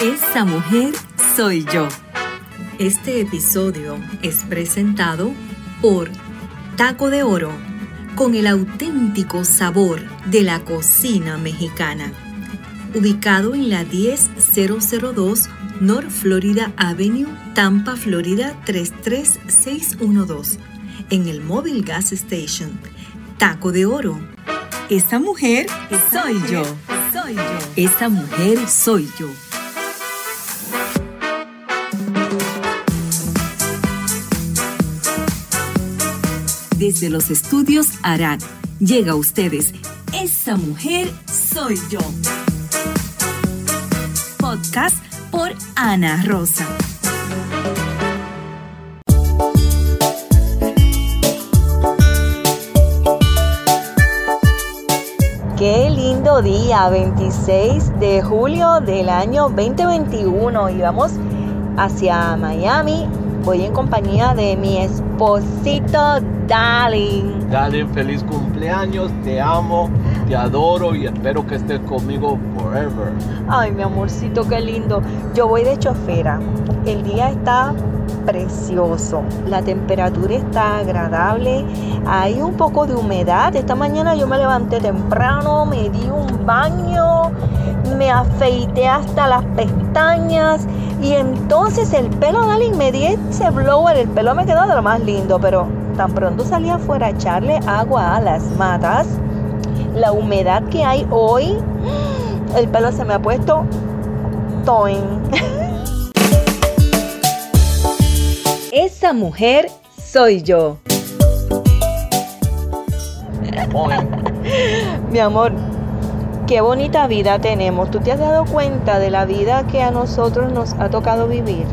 Esa mujer soy yo. Este episodio es presentado por Taco de Oro, con el auténtico sabor de la cocina mexicana. Ubicado en la 10002 North Florida Avenue, Tampa, Florida 33612, en el Mobile Gas Station. Taco de Oro. Esa mujer soy yo. Soy yo. Esa mujer soy yo. Desde los estudios Arad llega a ustedes Esa mujer soy yo. Podcast por Ana Rosa. Qué lindo día, 26 de julio del año 2021 y vamos hacia Miami. Voy en compañía de mi esposito Darling. Darling, feliz cumpleaños, te amo, te adoro y espero que estés conmigo forever. Ay, mi amorcito, qué lindo. Yo voy de chofera. El día está precioso. La temperatura está agradable. Hay un poco de humedad. Esta mañana yo me levanté temprano, me di un baño, me afeité hasta las pestañas y entonces el pelo, Darling, me di ese blower. El pelo me quedó de lo más lindo, pero tan pronto salí afuera a echarle agua a las matas, la humedad que hay hoy, el pelo se me ha puesto toin. Esa mujer soy yo. Mi amor, qué bonita vida tenemos. ¿Tú te has dado cuenta de la vida que a nosotros nos ha tocado vivir?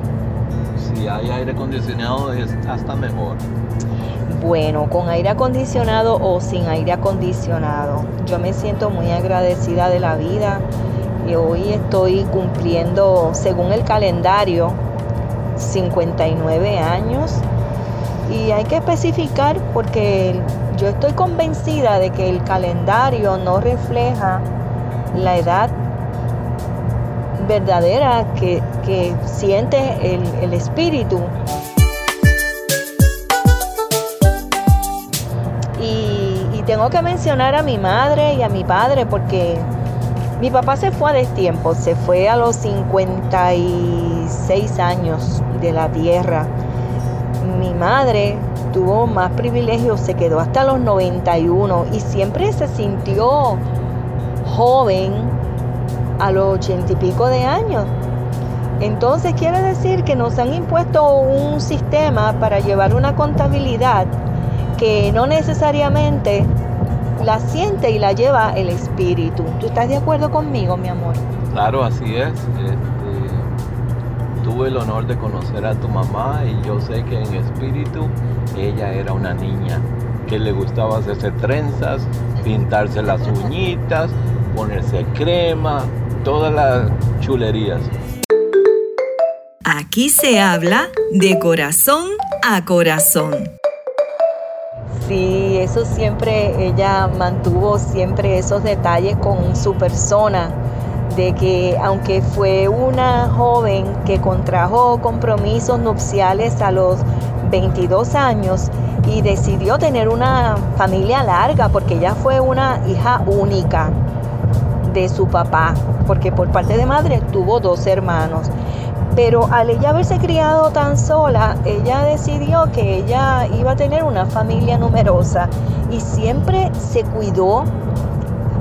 Si hay aire acondicionado es hasta mejor. Bueno, con aire acondicionado o sin aire acondicionado. Yo me siento muy agradecida de la vida y hoy estoy cumpliendo, según el calendario, 59 años. Y hay que especificar porque yo estoy convencida de que el calendario no refleja la edad verdadera que, siente el, el espíritu. tengo que mencionar a mi madre y a mi padre porque mi papá se fue a destiempo, se fue a los 56 años de la tierra. Mi madre tuvo más privilegios, se quedó hasta los 91 y siempre se sintió joven a los 80 y pico de años. Entonces quiere decir que nos han impuesto un sistema para llevar una contabilidad que no necesariamente la siente y la lleva el espíritu. ¿Tú estás de acuerdo conmigo, mi amor? Claro, así es. Este, tuve el honor de conocer a tu mamá y yo sé que en espíritu ella era una niña que le gustaba hacerse trenzas, pintarse las uñitas, ponerse crema, todas las chulerías. Aquí se habla de corazón a corazón. Sí, eso siempre, ella mantuvo siempre esos detalles con su persona, de que aunque fue una joven que contrajo compromisos nupciales a los 22 años y decidió tener una familia larga, porque ella fue una hija única de su papá, porque por parte de madre tuvo dos hermanos. Pero al ella haberse criado tan sola, ella decidió que ella iba a tener una familia numerosa y siempre se cuidó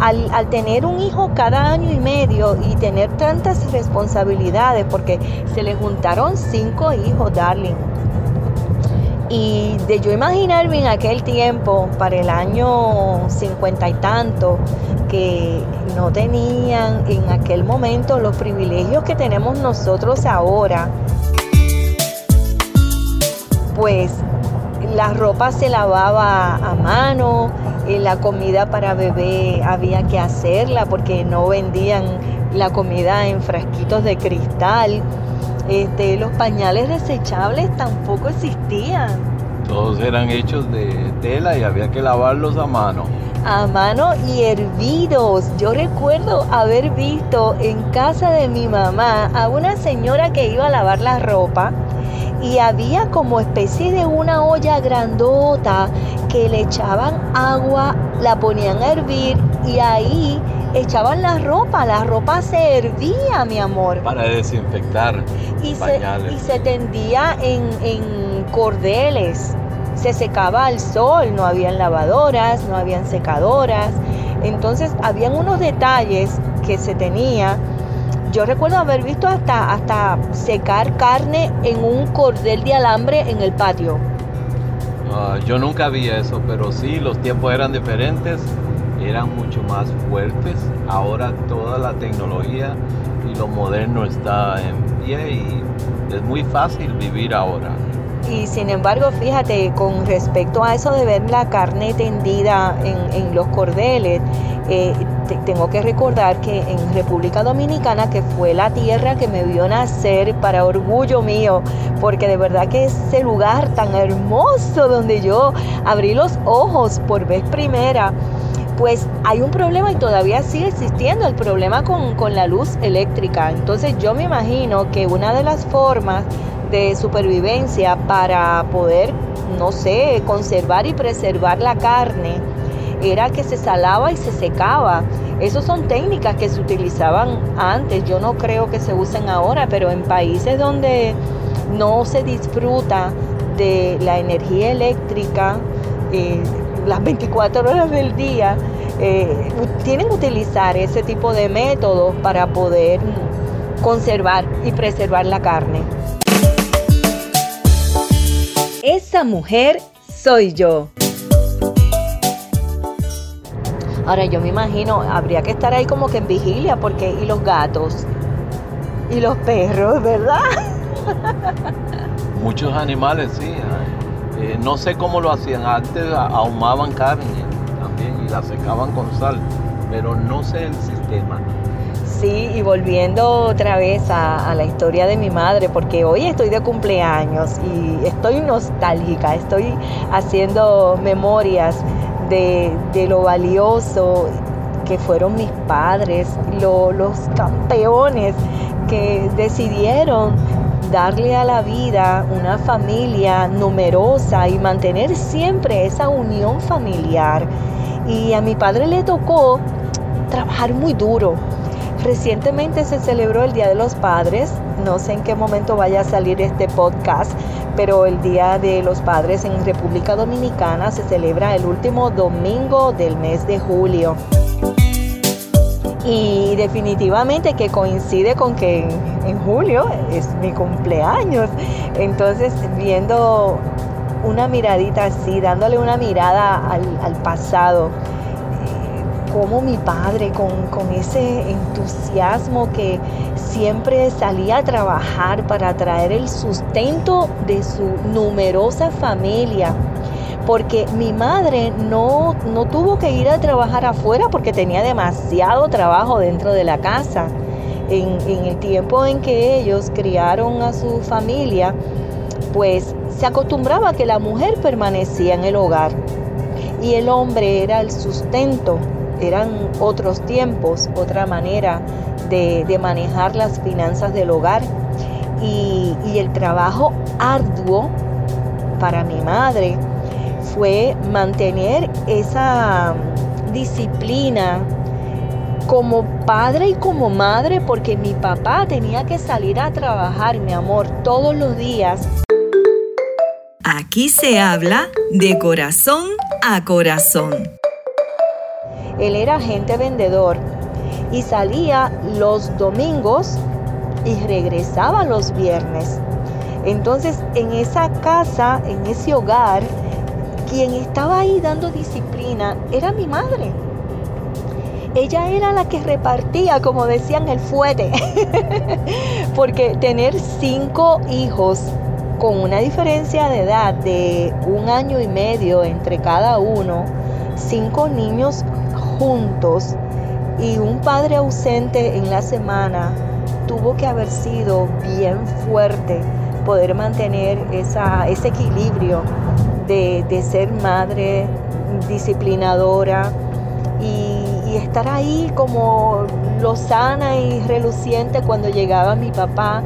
al, tener un hijo cada año y medio y tener tantas responsabilidades, porque se le juntaron cinco hijos, darling. Y de yo imaginarme en aquel tiempo, para el año cincuenta y tanto, que no tenían en aquel momento los privilegios que tenemos nosotros ahora, pues la ropa se lavaba a mano, eh, la comida para bebé había que hacerla porque no vendían la comida en frasquitos de cristal. Este, los pañales desechables tampoco existían. Todos eran hechos de tela y había que lavarlos a mano. A mano y hervidos. Yo recuerdo haber visto en casa de mi mamá a una señora que iba a lavar la ropa y había como especie de una olla grandota que le echaban agua, la ponían a hervir y ahí echaban la ropa, la ropa se hervía, mi amor. Para desinfectar. Y, se, y se, tendía en, en cordeles, se secaba al sol, no habían lavadoras, no habían secadoras. Entonces habían unos detalles que se tenía yo recuerdo haber visto hasta, hasta secar carne en un cordel de alambre en el patio. Ah, yo nunca vi eso, pero sí, los tiempos eran diferentes, eran mucho más fuertes. Ahora toda la tecnología y lo moderno está en pie y es muy fácil vivir ahora. Y sin embargo, fíjate, con respecto a eso de ver la carne tendida en, los cordeles, eh, tengo que recordar que en República Dominicana, que fue la tierra que me vio nacer para orgullo mío, porque de verdad que ese lugar tan hermoso donde yo abrí los ojos por vez primera, pues hay un problema y todavía sigue existiendo el problema con, con la luz eléctrica. Entonces yo me imagino que una de las formas de supervivencia para poder, no sé, conservar y preservar la carne era que se salaba y se secaba. Esas son técnicas que se utilizaban antes, yo no creo que se usen ahora, pero en países donde no se disfruta de la energía eléctrica eh, las 24 horas del día, eh, tienen que utilizar ese tipo de métodos para poder conservar y preservar la carne. Esa mujer soy yo. Ahora yo me imagino, habría que estar ahí como que en vigilia, porque y los gatos y los perros, ¿verdad? Muchos animales, sí. Eh, no sé cómo lo hacían. Antes ahumaban carne también y la secaban con sal, pero no sé el sistema. Sí, y volviendo otra vez a, la historia de mi madre, porque hoy estoy de cumpleaños y estoy nostálgica, estoy haciendo memorias de, lo valioso que fueron mis padres, los campeones que decidieron darle a la vida una familia numerosa y mantener siempre esa unión familiar. Y a mi padre le tocó trabajar muy duro, Recientemente se celebró el Día de los Padres. No sé en qué momento vaya a salir este podcast, pero el Día de los Padres en República Dominicana se celebra el último domingo del mes de julio. Y definitivamente que coincide con que en julio es mi cumpleaños. Entonces, viendo una miradita así, dándole una mirada al, pasado, como mi padre, con, ese entusiasmo que siempre salía a trabajar para traer el sustento de su numerosa familia. Porque mi madre no, no tuvo que ir a trabajar afuera porque tenía demasiado trabajo dentro de la casa. En, en el tiempo en que ellos criaron a su familia, pues se acostumbraba que la mujer permanecía en el hogar y el hombre era el sustento eran otros tiempos, otra manera de, manejar las finanzas del hogar y, y el trabajo arduo para mi madre fue mantener esa disciplina como padre y como madre porque mi papá tenía que salir a trabajar, mi amor, todos los días. Aquí se habla de corazón a corazón. Él era agente vendedor y salía los domingos y regresaba los viernes. Entonces, en esa casa, en ese hogar, quien estaba ahí dando disciplina era mi madre. Ella era la que repartía, como decían, el fuete. Porque tener cinco hijos con una diferencia de edad de un año y medio entre cada uno, cinco niños juntos y un padre ausente en la semana tuvo que haber sido bien fuerte poder mantener esa, ese equilibrio de, ser madre disciplinadora, y estar ahí como lozana y reluciente cuando llegaba mi papá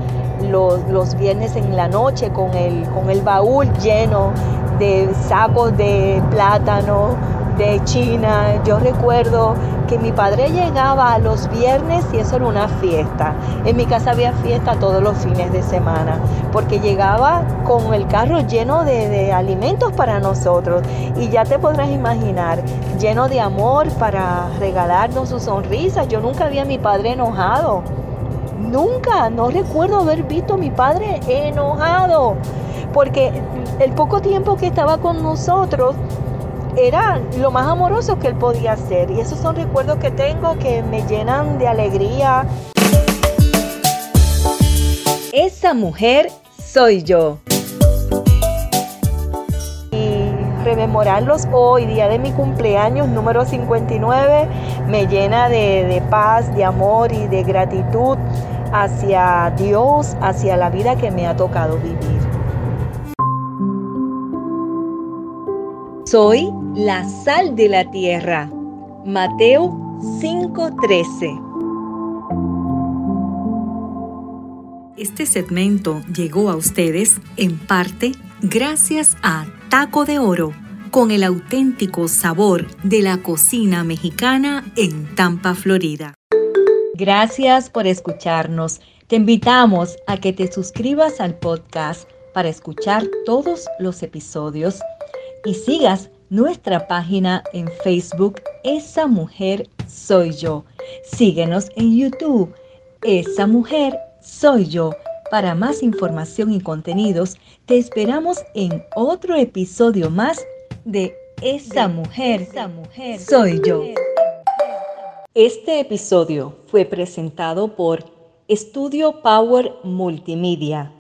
los, los viernes en la noche con el, con el baúl lleno de sacos de plátano, de China. Yo recuerdo que mi padre llegaba los viernes y eso era una fiesta. En mi casa había fiesta todos los fines de semana, porque llegaba con el carro lleno de, de alimentos para nosotros. Y ya te podrás imaginar, lleno de amor para regalarnos su sonrisa. Yo nunca vi a mi padre enojado. Nunca, no recuerdo haber visto a mi padre enojado, porque el poco tiempo que estaba con nosotros, era lo más amoroso que él podía ser. Y esos son recuerdos que tengo que me llenan de alegría. Esa mujer soy yo. Y rememorarlos hoy, día de mi cumpleaños número 59, me llena de, de paz, de amor y de gratitud hacia Dios, hacia la vida que me ha tocado vivir. Soy la sal de la tierra. Mateo 5:13. Este segmento llegó a ustedes en parte gracias a Taco de Oro, con el auténtico sabor de la cocina mexicana en Tampa, Florida. Gracias por escucharnos. Te invitamos a que te suscribas al podcast para escuchar todos los episodios y sigas nuestra página en Facebook Esa Mujer Soy Yo. Síguenos en YouTube Esa Mujer Soy Yo. Para más información y contenidos, te esperamos en otro episodio más de Esa Mujer, Esa Mujer Soy Yo. Este episodio fue presentado por Estudio Power Multimedia.